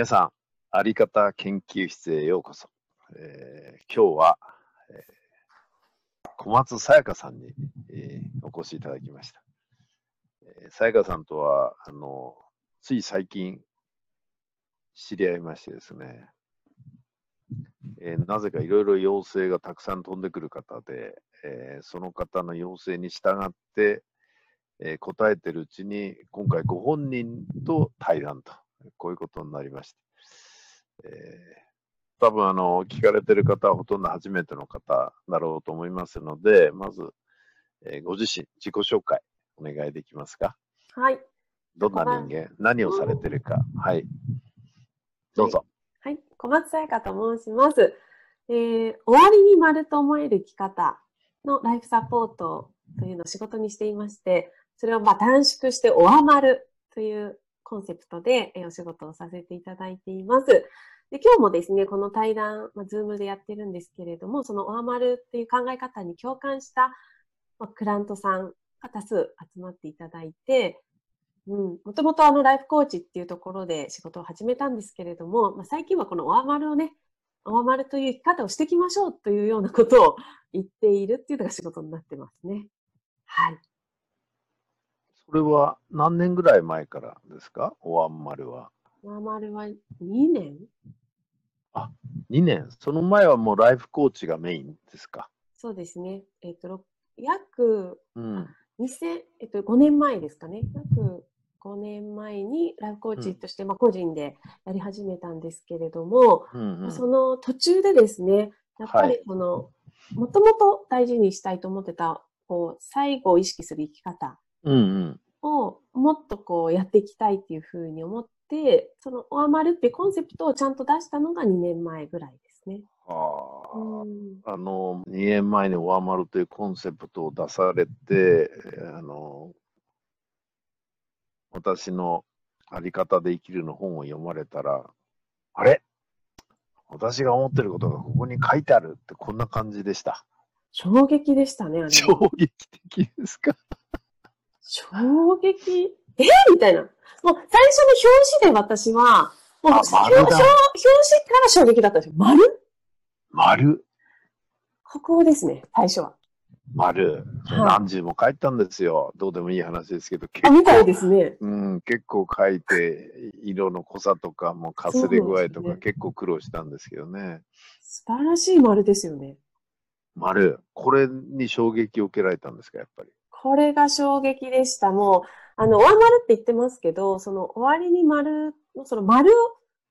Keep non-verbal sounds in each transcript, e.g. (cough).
皆さん、あり方研究室へようこそ。えー今日は、えー小松さやかさんに、えーお越しいただきました。さやかさんとは、あの、つい最近知り合いましてですね、えーなぜかいろいろ要請がたくさん飛んでくる方で、えーその方の要請に従って、えー答えてるうちに、今回ご本人と対談と、(laughs) こういうことになりました。えー多分あの、聞かれてる方はほとんど初めての方だろうと思いますので、まず、えーご自身、自己紹介、お願いできますか？はい。どんな人間、何をされてるか。はい。どうぞ。はい。小松さやかと申します。えー終わりに丸と思える生き方のライフサポートというのを仕事にしていまして、それをまあ短縮しておわまるというコンセプトでお仕事をさせていただいています。で今日もですね、この対談、まあ、ズームでやってるんですけれども、そのおわまるっていう考え方に共感した、まあ、クライアントさんが多数集まっていただいて、うん、もともとあのライフコーチっていうところで仕事を始めたんですけれども、まあ、最近はこのおわまるをね、おわまるという生き方をしていきましょうというようなことを言っているっていうのが仕事になってますね。はい。それは何年ぐらい前からですか？おわんまるは。おわまるは2年2年。その前はもうライフコーチがメインですか？そうですね。えっ、と、ろ約うん。2000、えっと、5年前ですかね。約5年前にライフコーチとして、まあ、個人でやり始めたんですけれども、うんうん、その途中でですね、やっぱはいりその、もともと大事にしたいと思ってた、こう、最後を意識する生き方うんうん。をもっとこうやっていきたいっていうふうに思って、その、おわまるっていうコンセプトをちゃんと出したのが2年前ぐらいですね。はあ。うんあの、2年前にオアマルというコンセプトを出されて、えーあの、私のあり方で生きるの本を読まれたら、あれ？私が思ってることがここに書いてあるってこんな感じでした。衝撃でしたね、あれ。衝撃的ですか？衝撃？え？みたいな。もう最初の表紙で私は、もうあ表表表紙から衝撃だったんですよ。丸？丸、ここですね、最初は。丸。はい何十も書いたんですよ。どうでもいい話ですけど、結あ、みたい構、ですね。うん、結構書いて、色の濃さとか、もうかすれ具合とかね結構苦労したんですけどね。素晴らしい丸ですよね。丸、これに衝撃を受けられたんですか、やっぱり？これが衝撃でした。もう、あの、終わ丸って言ってますけど、その終わりに丸の、その丸を、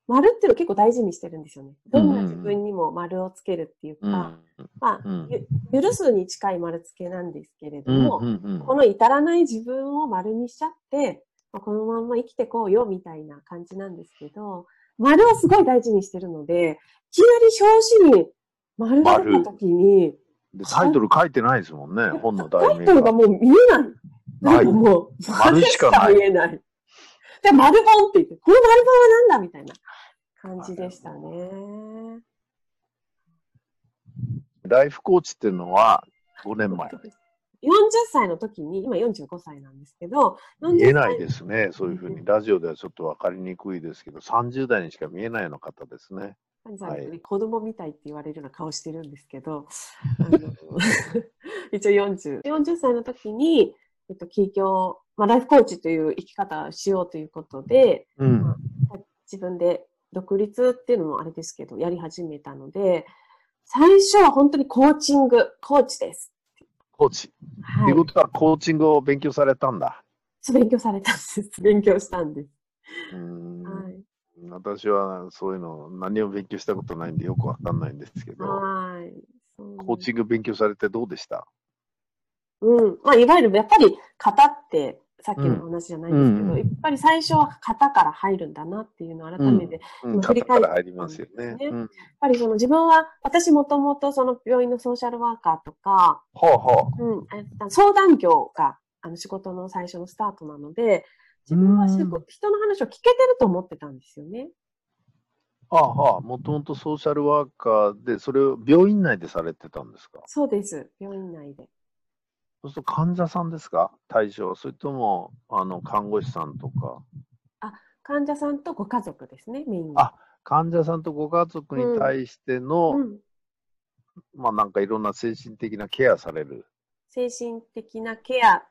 丸っていうのを結構大事にしてるんですよね。どんな自分にも丸をつけるっていうか、うん。まあ、許すに近い丸付けなんですけれども、うんうんうんこの至らない自分を丸にしちゃって、まあこのまんま生きてこうよみたいな感じなんですけど、丸をすごい大事にしてるので、いきなり表紙に丸が出た時に、でタイトル書いてないですもんね、本の題名タイトルがが。もう見えない。ないもう、丸しか見えない。で、丸本って言って、この丸本はなんだみたいな感じでしたね。ライフコーチっていうのは5年前。40歳の時に、今45歳なんですけど、見えないす。ですね、そういうふうに。ラジオではちょっと分かりにくいですけど、30代にしか見えないような方ですね。はい子供みたいって言われるような顔してるんですけど、(laughs) (laughs) 一応40、40歳の時に、えっと、起業、まあ、ライフコーチという生き方をしようということで、うん。自分で独立っていうのもあれですけど、やり始めたので、最初は本当にコーチング、コーチです。コーチ。とはいいう。ことは、コーチングを勉強されたんだ。そう勉強されたんです。勉強したんです。うーんはい。私はそういうの何も勉強したことないんでよくわかんないんですけど、はい。コーチング勉強されてどうでした？うん。まあ、いわゆる、やっぱり、型って、さっきの話じゃないんですけど、うんうんやっぱり最初は型から入るんだなっていうのを改めて、やっうん、今振り返ってら入りますよね。ねうん、ぱりその自分は、私もともとその病院のソーシャルワーカーとか、ほうほう。ん、え相談業があの仕事の最初のスタートなので、自分はすごく人の話を聞けてると思ってたんですよね。あはあ、もともとソーシャルワーカーで、それを病院内でされてたんですか？そうです。病院内で。そうすると患者さんですか？対象。それとも、あの、看護師さんとか？患者さんとご家族ですね、メインは。あ患者さんとご家族に対しての、うん、まあなんかいろんな精神的なケアされる。精神的なケア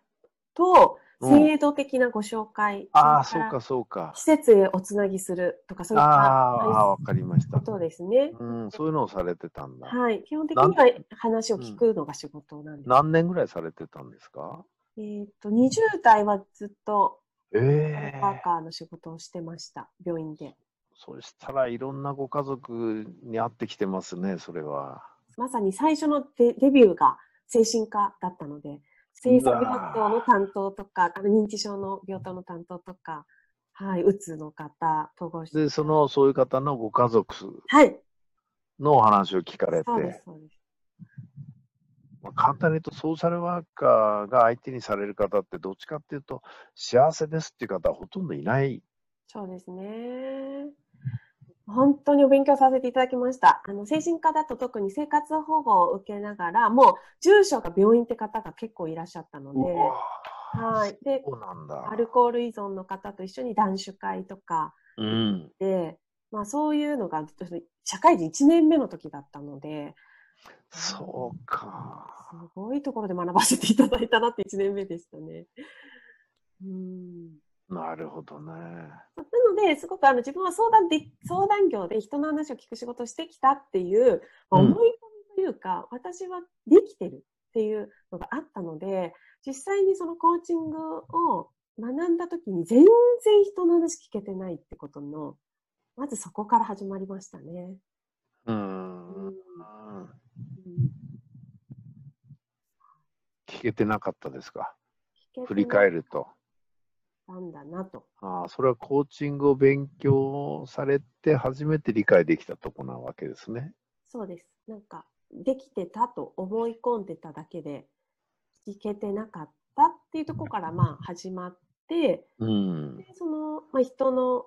と、うん制度的なご紹介、ああ、そうかそうか。施設へおつなぎするとか、そういっあたあー、わかりました。ことですね。うん、そういうのをされてたんだ。はい。基本的には話を聞くのが仕事なんです。何年ぐらいされてたんですか？えっ、と、20代はずっとええワーカーの仕事をしてました、病院で。そしたらいろんなご家族に会ってきてますね、それは。まさに最初のデデビューが精神科だったので、精査病棟の担当とか、あの認知症の病棟の担当とか、はい、うつの方、統合失で、その、そういう方のご家族はい、のお話を聞かれて。まあ、簡単に言うと、ソーシャルワーカーが相手にされる方って、どっちかっていうと、幸せですっていう方はほとんどいない。そうですね。本当にお勉強させていただきました。あの、精神科だと特に生活保護を受けながら、もう住所が病院って方が結構いらっしゃったので、はい。で。アルコール依存の方と一緒に断酒会とかうん。で、まあそういうのが社会人1年目の時だったので、そうか。すごいところで学ばせていただいたなって1年目でしたね。うんなるほどね。なので、すごくあの自分は相談で相談業で人の話を聞く仕事をしてきたっていう、思い込みというか、私はできてるっていうのがあったので、実際にそのコーチングを学んだ時に全然人の話聞けてないってことの、まずそこから始まりましたね。うーうんん。うん聞けてなかったですか？振り返ると。たんだなと。ああ、それはコーチングを勉強されて初めて理解できたとこなわけですね。そうです。なんか、できてたと思い込んでただけで、聞けてなかったっていうところからまあ始まって、うん。でその、まあ、人の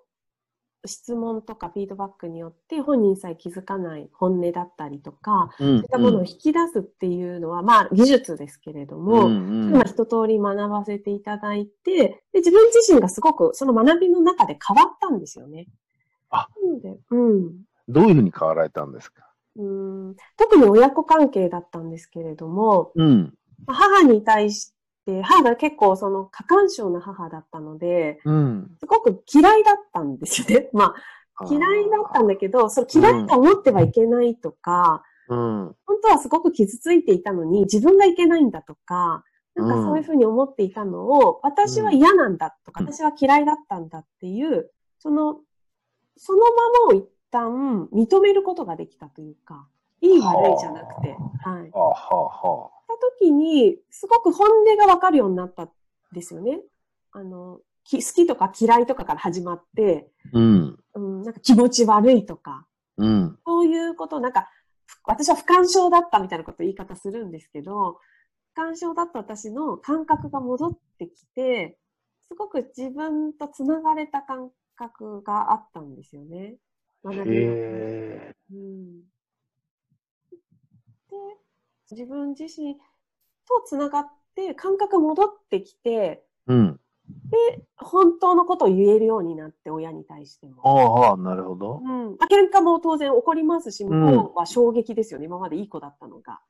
質問とかフィードバックによって本人さえ気づかない本音だったりとか、うんそういったものを引き出すっていうのは、まあ技術ですけれども、うんうんまあ一通り学ばせていただいて、で自分自身がすごくその学びの中で変わったんですよね。あなので、うん。どういうふうに変わられたんですか？うん特に親子関係だったんですけれども、うん。まあ母に対して、母が結構その過干渉な母だったので、うん。すごく嫌いだったんですよね。(laughs) まあ、嫌いだったんだけど、それ嫌いと思ってはいけないとか、うん。本当はすごく傷ついていたのに自分がいけないんだとか、なんかそういうふうに思っていたのを、私は嫌なんだとか、うん私は嫌いだったんだっていう、その、そのままを一旦認めることができたというか、いい悪いじゃなくて、はい。あはあはあ。た時に、すごく本音がわかるようになったんですよね。あの、き好きとか嫌いとかから始まって、うん。うん、なんか気持ち悪いとか、うん。そういうこと、なんか、ふ私は不干渉だったみたいなこと言い方するんですけど、不干渉だった私の感覚が戻ってきて、すごく自分とつながれた感覚があったんですよね。学び。うん、で、自分自身とつながって感覚戻ってきて、うん。で、本当のことを言えるようになって、親に対しても。ああ、なるほど。うん。まあ喧嘩も当然起こりますし、ん向こうは衝撃ですよね。今までいい子だったのが。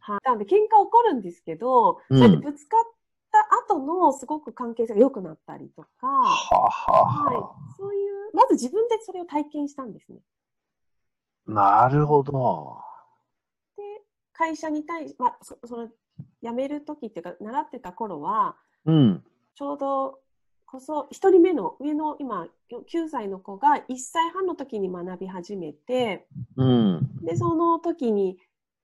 はい。なので、喧嘩起こるんですけど、うんそうやってぶつかった後のすごく関係性が良くなったりとか、はあはあはいは。そういう、まず自分でそれを体験したんですね。あ。なるほど。で、会社に対し、まあ、そその、辞める時っていうか、習ってた頃は、うん。ちょうどこそ、一人目の上の今、9歳の子が1歳半の時に学び始めて、うん。で、その時に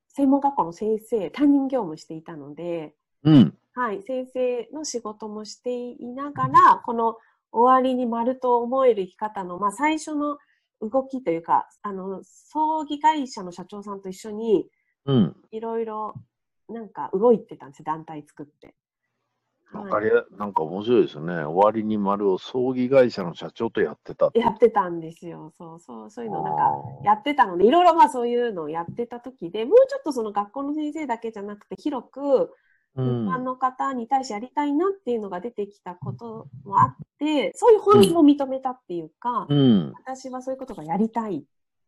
専門学校の先生、担任業務していたので、うん。はい、先生の仕事もしていながら、この終わりに丸と思える生き方の、まあ、最初の動きというか、あの、葬儀会社の社長さんと一緒に、うん。いろいろ、なんか動いてたんですよ、団体作って。わかりや、なんか面白いですよね。終わりに丸を葬儀会社の社長とやってた。やってたんですよ。そうそう、そういうのなんか、やってたので、いろいろまあそういうのをやってた時で、もうちょっとその学校の先生だけじゃなくて、広く、う一般ん。の方に対してやりたいなっていうのが出てきたこともあって、そういう本質を認めたっていうか、うん。私はそういうことがやりたいっ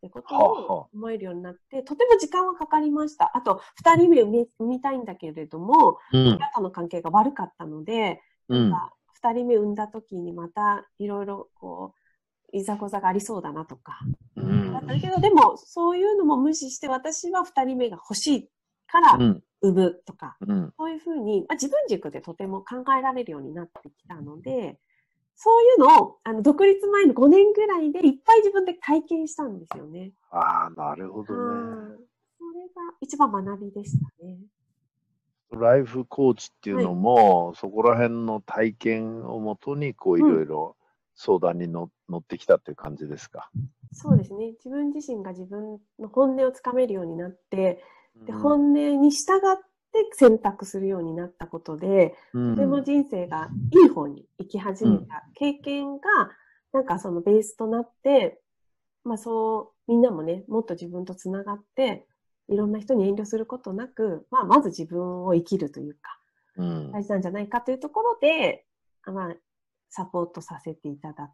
てことを思えるようになって、とても時間はかかりました。あと、二人目産み産みたいんだけれども、うん。親との関係が悪かったので、うん。なんか二人目産んだ時にまたいろいろこう、いざこざがありそうだなとか。うんだったけど、でもそういうのも無視して私は二人目が欲しいからうん。産むとか、うん。そういうふうに、まあ、自分軸でとても考えられるようになってきたので、そういうのをあの独立前の5年ぐらいでいっぱい自分で体験したんですよね。ああ、なるほどうんね。それが一番学びでしたね。ライフコーチっていうのも、そこら辺の体験をもとに、こういろいろ相談にの乗ってきたっていう感じですか？そうですね。自分自身が自分の本音をつかめるようになって、でうん本音に従って選択するようになったことで、うんとても人生がいい方に行き始めた経験が、なんかそのベースとなって、まあそう、みんなもね、もっと自分とつながって、いろんな人に遠慮することなく、まあまず自分を生きるというか、うん大事なんじゃないかというところで、あまあ、サポートさせていただ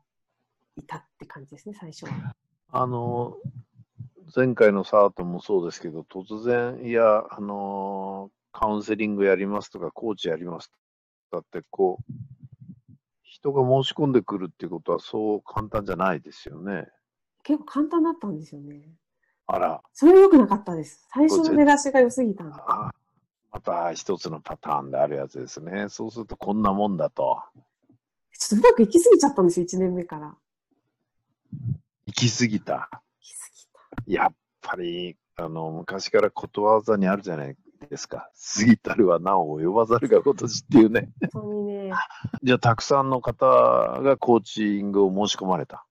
いたって感じですね、最初は。あの、前回のサートもそうですけど、突然、いや、あの、カウンセリングやりますとか、コーチやりますだって、こう、人が申し込んでくるっていうことはそう簡単じゃないですよね。結構簡単だったんですよね。あら、それは良くなかったです。最初の出だしが良すぎた。あまた一つのパターンであるやつですね。そうするとこんなもんだと。ちょっとうまくいきすぎちゃったんですよ、1年目から。行き過ぎた。行きすぎた。やっぱり、あの、昔からことわざにあるじゃないですか。過ぎたるはなお及ばざるが今年っていうね。本当にね、じゃあ、たくさんの方がコーチングを申し込まれた。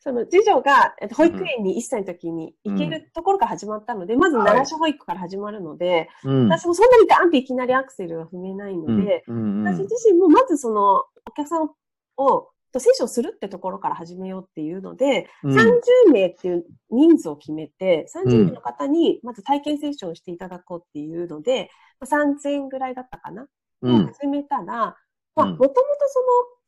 その次女がえっと保育園に1歳の時に行けるところから始まったので、まずはい奈良小保育から始まるので、うん。私もそんなにガンっていきなりアクセルは踏めないので、うんうん私自身もまずそのお客さんをとセッションするってところから始めようっていうので、うん30名っていう人数を決めて、30名の方にまず体験セッションをしていただこうっていうので、まあ3000円ぐらいだったかな？うん。始めたら、まあ、うんもともとそ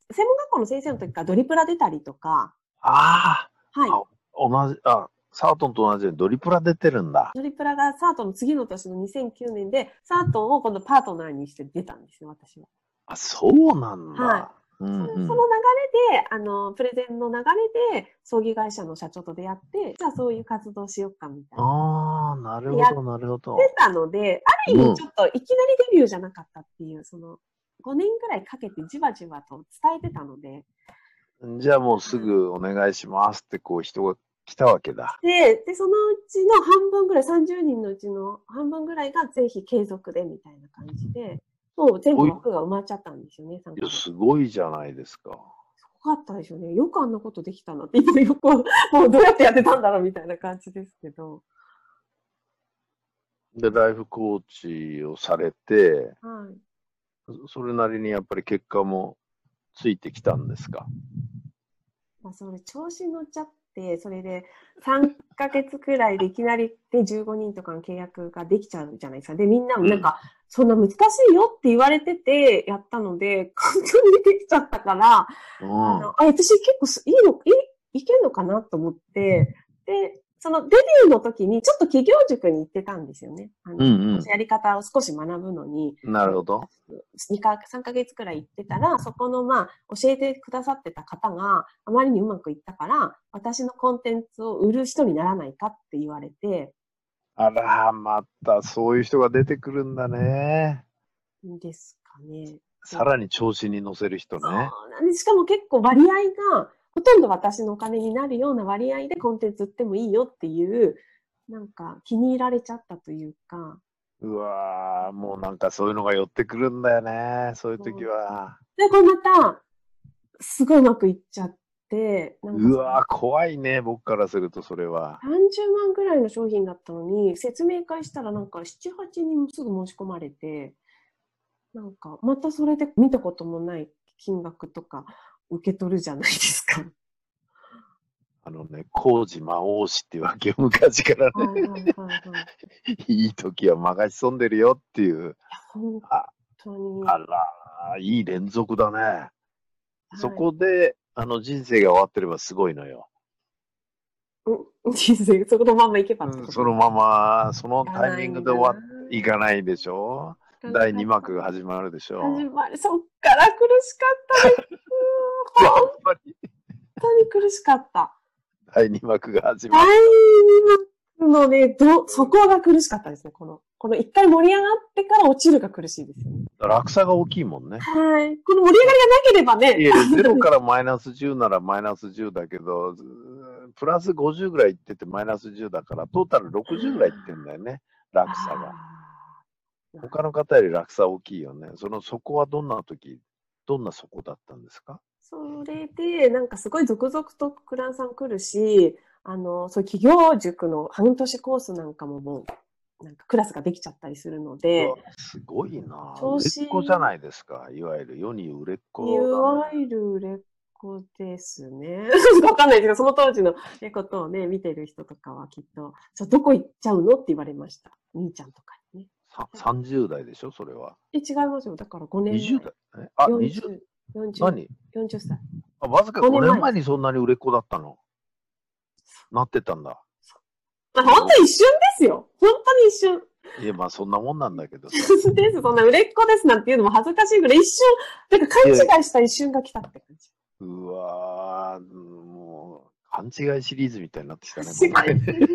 の、専門学校の先生の時からドリプラ出たりとか、あはい。あ、同じ、あ、サートンと同じようにドリプラ出てるんだ。ドリプラがサートの次の年の2009年で、サートを今度パートナーにして出たんですよ、私は。あ、そうなんだ。はうんうんその流れで、あの、プレゼンの流れで、葬儀会社の社長と出会って、じゃあそういう活動しようかみたいな。ああ、なるやほど、なるほど。出たので、ある意うん味ちょっといきなりデビューじゃなかったっていう、その、5年ぐらいかけてじわじわと伝えてたので、じゃあもうすぐお願いしますってこう人が来たわけだ。で、で、そのうちの半分ぐらい、30人のうちの半分ぐらいがぜひ継続でみたいな感じで、もう全部枠が埋まっちゃったんですよね、参いや、すごいじゃないですか。ごかったでしょうね。よくあんなことできたなって、今よく、もうどうやってやってたんだろうみたいな感じですけど。で、ライフコーチをされて、はい。そそれなりにやっぱり結果もついてきたんですか？まあ、それ調子乗っちゃって、それで3ヶ月くらいでいきなりで15人とかの契約ができちゃうじゃないですか。で、みんなもなんか、そんな難しいよって言われててやったので、簡単にできちゃったから、うん。あの、あ、私結構すいいの、い、いけんのかなと思って、で、そのデビューの時にちょっと企業塾に行ってたんですよね。あのうんうんやり方を少し学ぶのに、なるほど。2か、3ヶ月くらい行ってたら、そこのまあ、教えてくださってた方があまりにうまくいったから、私のコンテンツを売る人にならないかって言われて、あら、またそういう人が出てくるんだね。いいですかね。さらに調子に乗せる人ね。なんですしかも結構割合が、ほとんど私のお金になるような割合でコンテンツ売ってもいいよっていう、なんか気に入られちゃったというか、うわーもうなんかそういうのが寄ってくるんだよね。そういう時は。で、これまた、すごいうまくいっちゃって、うわー怖いね。僕からするとそれは。30万ぐらいの商品だったのに、説明会したらなんか7、8人もすぐ申し込まれて、なんかまたそれで見たこともない金額とか受け取るじゃないですか。あのね、工事魔王子っていうわけよ、昔からね。はいはいはいはい。いい時は任し潜んでるよっていう。本あ当に。あら、いい連続だね。はいそこで、あの、人生が終わってればすごいのよ。うん人生、そこのままいけばってことそのまま、そのタイミングで終わいかないでしょ第2幕が始まるでしょ始まる。そっから苦しかったです。(laughs) 本当に苦しかった。第2幕が始ま第る。2幕のね、ど、そこが苦しかったですね。この、この一回盛り上がってから落ちるが苦しいですよね。落差が大きいもんね。はい。この盛り上がりがなければね。いや、0からマイナス10ならマイナス10だけど、プラス50ぐらいいっててマイナス10だから、トータル60ぐらいいってんだよね、落差が。他の方より落差大きいよね。その底はどんな時、どんな底だったんですか？それで、なんかすごい続々とクランさん来るし、あの、そういう企業塾の半年コースなんかももう、なんかクラスができちゃったりするのですごいな。売れっ子じゃないですか。いわゆる世に売れっ子ね、わゆる売れっ子ですね。(laughs) わかんないけど、その当時のことをね、見てる人とかはきっと、どこ行っちゃうの？って言われました。兄ちゃんとかにね。さ30代でしょ、それは。え、違いますよ。だから5年前。20代？え？あ、20 40、40、何？40歳。あわずか5五年前にそんなに売れっ子だったの？なってたんだ。まあ、本当に一瞬ですよ。本当に一瞬。いや、まあそんなもんなんだけどさ。(laughs) です。そんな売れっ子ですなんていうのも恥ずかしいぐらい一瞬、なんか勘違いした一瞬が来たって感じ。うわー、もう、勘違いシリーズみたいになってきたね。(laughs) ね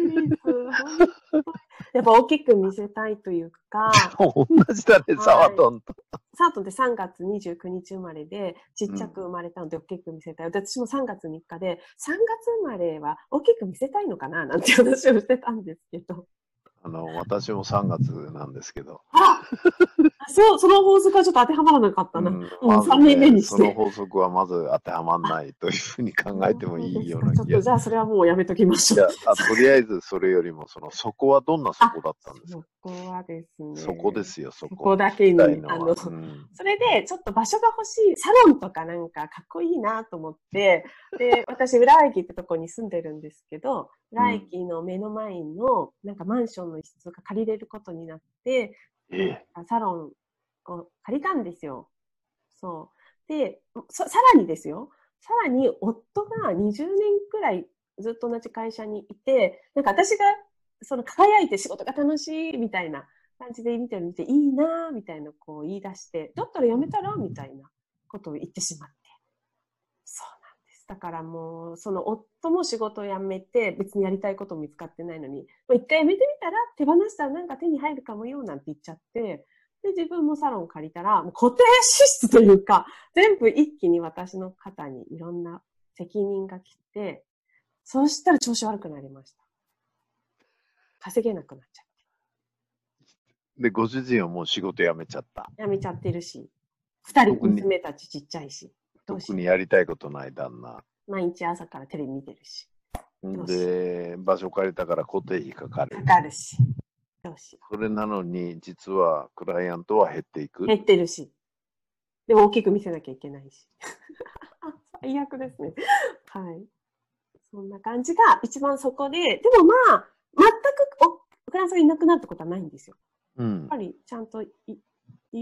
(laughs) やっぱ大きく見せたいというか、同じだね、はいサワトンと。サートンって3月29日生まれで、ちっちゃく生まれたので大きく見せたい。で私も3月3日で、3月生まれは大きく見せたいのかななんて話をしてたんですけど。あの、私も3月なんですけど。あ (laughs) そう、その法則はちょっと当てはまらなかったな。うんうんまず三人目にしてその法則はまず当てはまらないというふうに考えてもいいような気がちょっとじゃあそれはもうやめときましょう。とりあえずそれよりも、その、そこはどんなそこだったんですそかこはですね。そこですよ、そそこ。こだけに、あの、うんそれでちょっと場所が欲しい、サロンとかなんかかっこいいなと思って、で、(laughs) 私、浦和駅ってとこに住んでるんですけど、浦和駅の目の前のなんかマンションの一室が借りれることになって、ええサロンを借りたんですよ。そう。で、さらにですよ。さらに夫が20年くらいずっと同じ会社にいて、なんか私がその輝いて仕事が楽しいみたいな感じで見てるの見ていいなみたいなこう言い出して、だったらやめたらみたいなことを言ってしまって。だからもう、その夫も仕事を辞めて別にやりたいことも見つかってないのに、まあ一回辞めてみたら手放したらなんか手に入るかもよなんて言っちゃって、で、自分もサロン借りたら、もう固定支出というか、全部一気に私の肩にいろんな責任が来て、そうしたら調子悪くなりました。稼げなくなっちゃで、ご主人はもう仕事辞めちゃった。う。辞めちゃってるし、二人娘たちちっちゃいし、特にやりたいことない旦那。毎日朝からテレビ見てるし、で、場所借りたから固定費かかるか。かるし、どうしよそれなのに、実はクライアントは減っていくう。。減ってるし、でも大きく見せなきゃいけないし。(laughs) 最悪ですね。はい。そんな感じが一番そこで、でもまあ、全くおフランスがいなくなるってことはないんですよ。うんやっぱ。りちゃんとい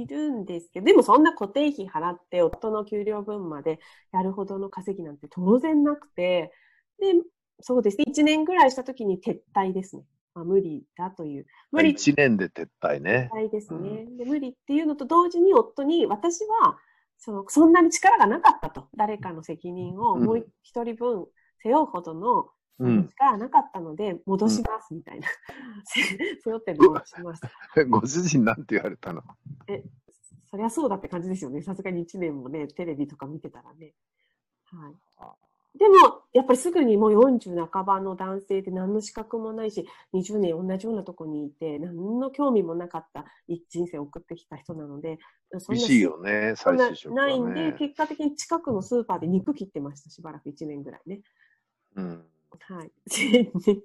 いるんですけど、でもそんな固定費払って夫の給料分までやるほどの稼ぎなんて当然なくて、で、そうですね、1年ぐらいした時に撤退ですね。まあ、無理だという。無理1年で撤退ね。退ですね、で。無理っていうのと同時に夫に私はそのそんなに力がなかったと。誰かの責任をもう一人分背負うほどのうん。力なかったので戻しますみたいな。せ (laughs) 背負って戻します。(laughs) ご主人なんて言われたの？そりゃそうだって感じですよね。さすがに1年もね、テレビとか見てたらね。はい。でも、やっぱりすぐにもう40半ばの男性で何の資格もないし、20年同じようなとこにいて、何の興味もなかった人生を送ってきた人なので、そんな厳しいよね、そんな再就職はないんで、ね。結果的に近くのスーパーで肉切ってました、しばらく1年ぐらいね。うん。はい。(laughs)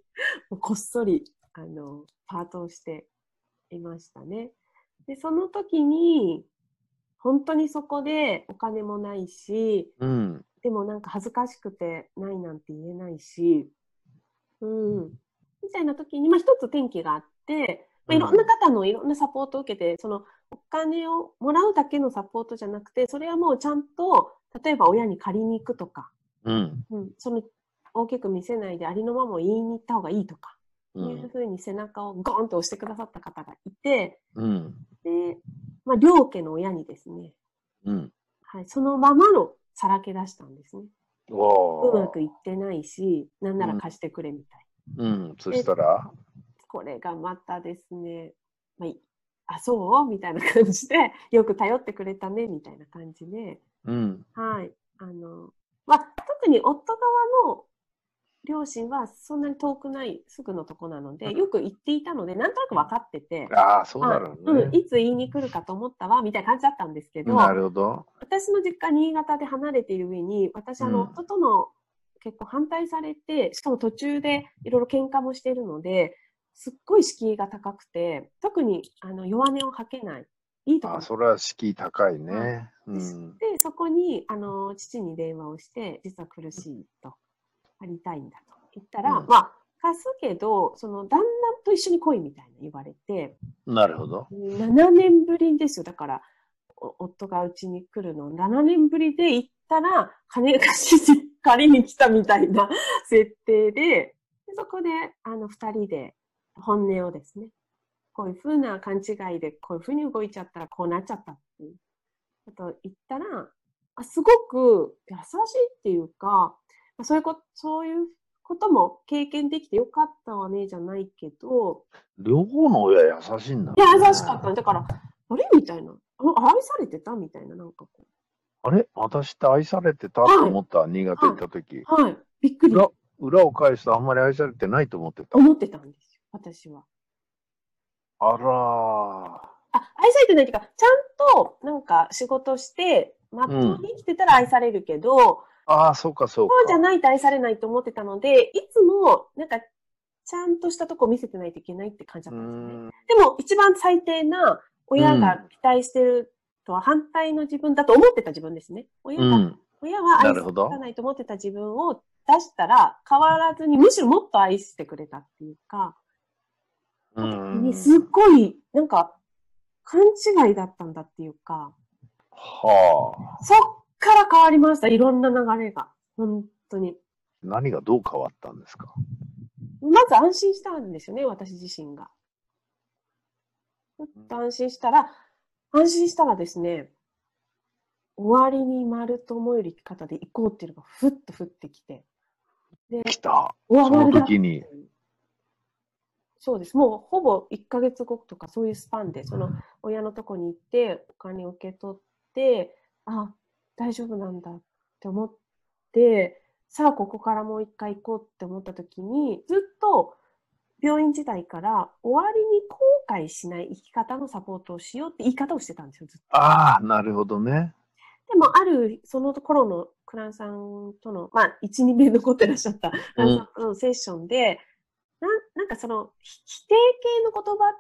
もうこっそり、あの、パートをしていましたね。で、その時に、本当にそこでお金もないし、うん。でもなんか恥ずかしくてないなんて言えないし、うん。みたいな時に、まあ一つ転機があって、まあ、いろんな方のいろんなサポートを受けて、そのお金をもらうだけのサポートじゃなくて、それはもうちゃんと、例えば親に借りに行くとか、うん。うん、その大きく見せないでありのままを言いに行った方がいいとか、う。いうんふうに背中をゴーンと押してくださった方がいて、うん。で、まあ、両家の親にですね、うん。はい、そのままのさらけ出したんですね。うまくいってないし、なんなら貸してくれみたい。うん。そしたら、これがまたですね、まあ、いあ、そう？みたいな感じで、よく頼ってくれたね、みたいな感じで、うん。はい。あの、まあ、特に夫側の両親はそんなに遠くない、すぐのとこなので、よく言っていたので、なんとなく分かってて、ああ、そうなるのうん、ね。いつ言いに来るかと思ったわ、みたいな感じだったんですけど、なるほど。私の実家、新潟で離れている上に、私、あの、うん夫との結構反対されて、しかも途中でいろいろ喧嘩もしているので、すっごい敷居が高くて、特にあの弱音を吐けない。いいとあそれは敷居高いね。うん。で、そこに、あの、父に電話をして、実は苦しいと、借りたいんだと言ったら、うんまあ、貸すけど、その旦那と一緒に来いみたいな言われて、なるほど。7年ぶりですよ。だから、お夫がうちに来るの、7年ぶりで行ったら、金貸しに借りに来たみたいな (laughs) 設定で、でそこで、あの、二人で本音をですね、こういうふうな勘違いで、こういうふうに動いちゃったらこうなっちゃったっていうことを言ったら、あすごく優しいっていうか、まあそういうこと、そういうことも経験できてよかったわね、じゃないけど、両方の親優しいんだ、いや、優しかったの。だから、あれみたいな。あ愛されてたみたいな、なんかこあれ？私って愛されてたと思った、新潟行った時、う。はい。びっくり。裏裏を返すとあんまり愛されてないと思ってた。思ってたんですよ、私は。あらー。あ、愛されてないっていうか、ちゃんと、なんか仕事して、まっとうに生きてたら愛されるけど、ああ、そうかそうか。そうじゃないと愛されないと思ってたので、いつも、なんか、ちゃんとしたとこ見せてないといけないって感じだうったんですよね。でも、一番最低な親が期待してるとは反対の自分だと思ってた自分ですね。親がうん。親は愛さないと思ってた自分を出したら変わらずに、むしろもっと愛してくれたっていうか、うん。すっごい、なんか、勘違いだったんだっていうか、はあ。そっから変わりました。いろんな流れが。本当に。何がどう変わったんですか？まず安心したんですよね、私自身が。安心したら、安心したらですね、終わりに丸と思える生き方で行こうっていうのがふっと降ってきて。で、来た。終そのわりだ時に。そうです。もうほぼ1ヶ月後とかそういうスパンで、その親のとこに行って、お金を受け取って、あ、大丈夫なんだって思って、さあここからもう一回行こうって思った時に、ずっと病院時代から終わりに後悔しない生き方のサポートをしようって言い方をしてたんですよ、ずっと。ああ、なるほどね。でも、ある、その頃のクランさんとの、まあ、1、2名残ってらっしゃったんとのセッションで、なんなんかその、ひ否定系の言葉っ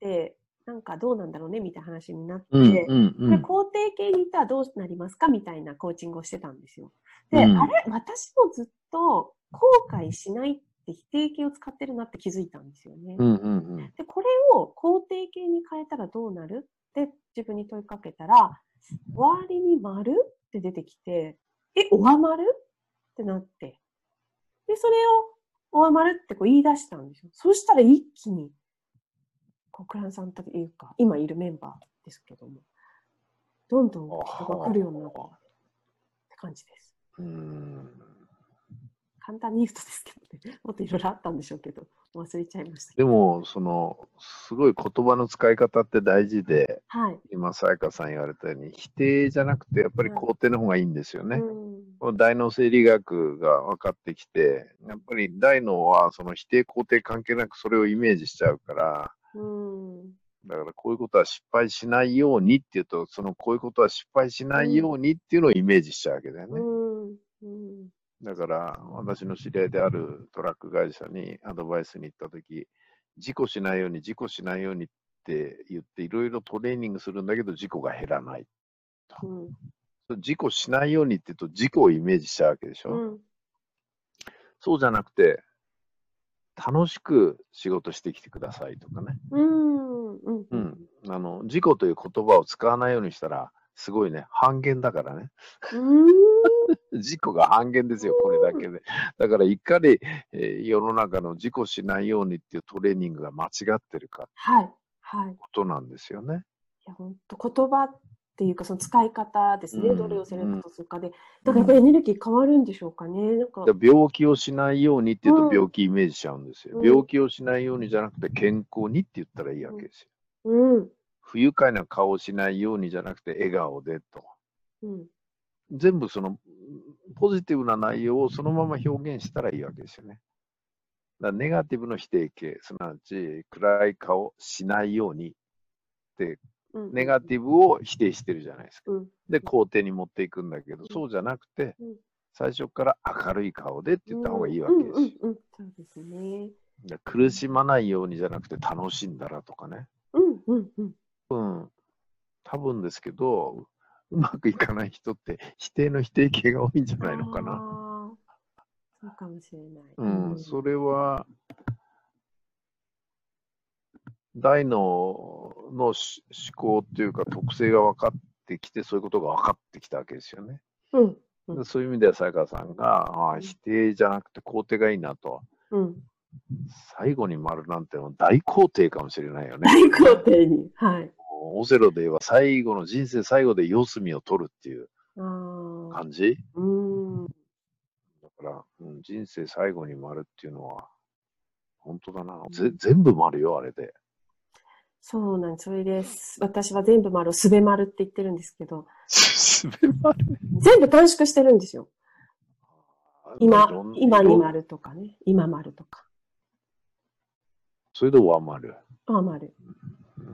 て、なんかどうなんだろうねみたいな話になって、うんうんうでん。肯定系にいったらどうなりますかみたいなコーチングをしてたんですよ。で、うんあれ私もずっと後悔しないって否定形を使ってるなって気づいたんですよね。うんうんうん。で、これを肯定形に変えたらどうなる？って自分に問いかけたら、終わりに丸って出てきて、え、おわまる？ってなって。で、それを、おわまるってこう言い出したんですよ。そしたら一気に、こうクランさんというか、今いるメンバーですけども、どんどん人が来るようになったって感じです。うーん簡単に言うとですけどね、もっといろいろあったんでしょうけど、忘れちゃいましたけでど。も、その、すごい言葉の使い方って大事で、はい。今、さやかさん言われたように、否定じゃなくて、やっぱり肯定の方がいいんですよね。うんこの大脳生理学が分かってきて、やっぱり大脳はその否定肯定関係なくそれをイメージしちゃうから、うん。だからこういうことは失敗しないようにっていうと、そのこういうことは失敗しないようにっていうのをイメージしちゃうわけだよね。だから私の知り合いであるトラック会社にアドバイスに行ったとき、事故しないように、事故しないようにって言って、いろいろトレーニングするんだけど、事故が減らない。うん。事故しないようにって言うと事故をイメージしちゃうわけでしょ。うん。そうじゃなくて、楽しく仕事してきてくださいとかね。うん。うん。う。ん。あの、事故という言葉を使わないようにしたら、すごいね、半減だからね。うん。(laughs) 事故が半減ですよ、これだけで。だから、いかに、えー世の中の事故しないようにっていうトレーニングが間違ってるかはい。はい。ことなんですよね。いや、本当言葉っていうか、その使い方ですね。うんどれをセレクトするかで。だからやっぱりエネルギー変わるんでしょうかね。なんか。だから病気をしないようにっていううんと病気イメージしちゃうんですよ。うん病気をしないようにじゃなくて健康にって言ったらいいわけですよ。うん。不愉快な顔をしないようにじゃなくて笑顔でと。うん。全部そのポジティブな内容をそのまま表現したらいいわけですよね。だからネガティブの否定形、すなわち暗い顔しないようにって、うん。ネガティブを否定してるじゃないですか。うん。で、肯定に持っていくんだけど、そうじゃなくてうん、最初から明るい顔でって言った方がいいわけです。そうですね。苦しまないようにじゃなくて楽しんだらとかね。うんうんうん。うん。多分ですけど、うまくいかない人って否定の否定形が多いんじゃないのかな。そうかもしれない。うん、それは、大脳のし思考っていうか特性が分かってきて、そういうことが分かってきたわけですよね。うん。うんでそういう意味では、さやかさんが、ああ否定じゃなくて肯定がいいなと。うん。最後に丸なんてのは大肯定かもしれないよね。大肯定に。はい。オセロで言えば最後の人生最後で四隅を取るっていう。感じ？うん。だから、うん、人生最後に丸っていうのは、本当だな。ぜ全部丸よ、あれで。そうなんです。それです。私は全部丸をすべ丸って言ってるんですけど、すべ丸。全部短縮してるんですよ。今今に丸とかね。今丸とか。それで上丸。あ丸。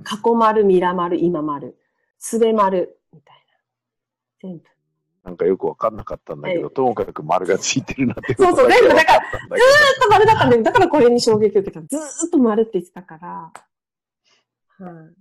過去丸、未来丸、今丸。すべ丸。みたいな。全部。なんかよくわかんなかったんだけど、ええともかく丸がついてるなってそうそう全部だからら。ずーっと丸だったんで、だからこれに衝撃を受けた。ずーっと丸って言ってたから。はい、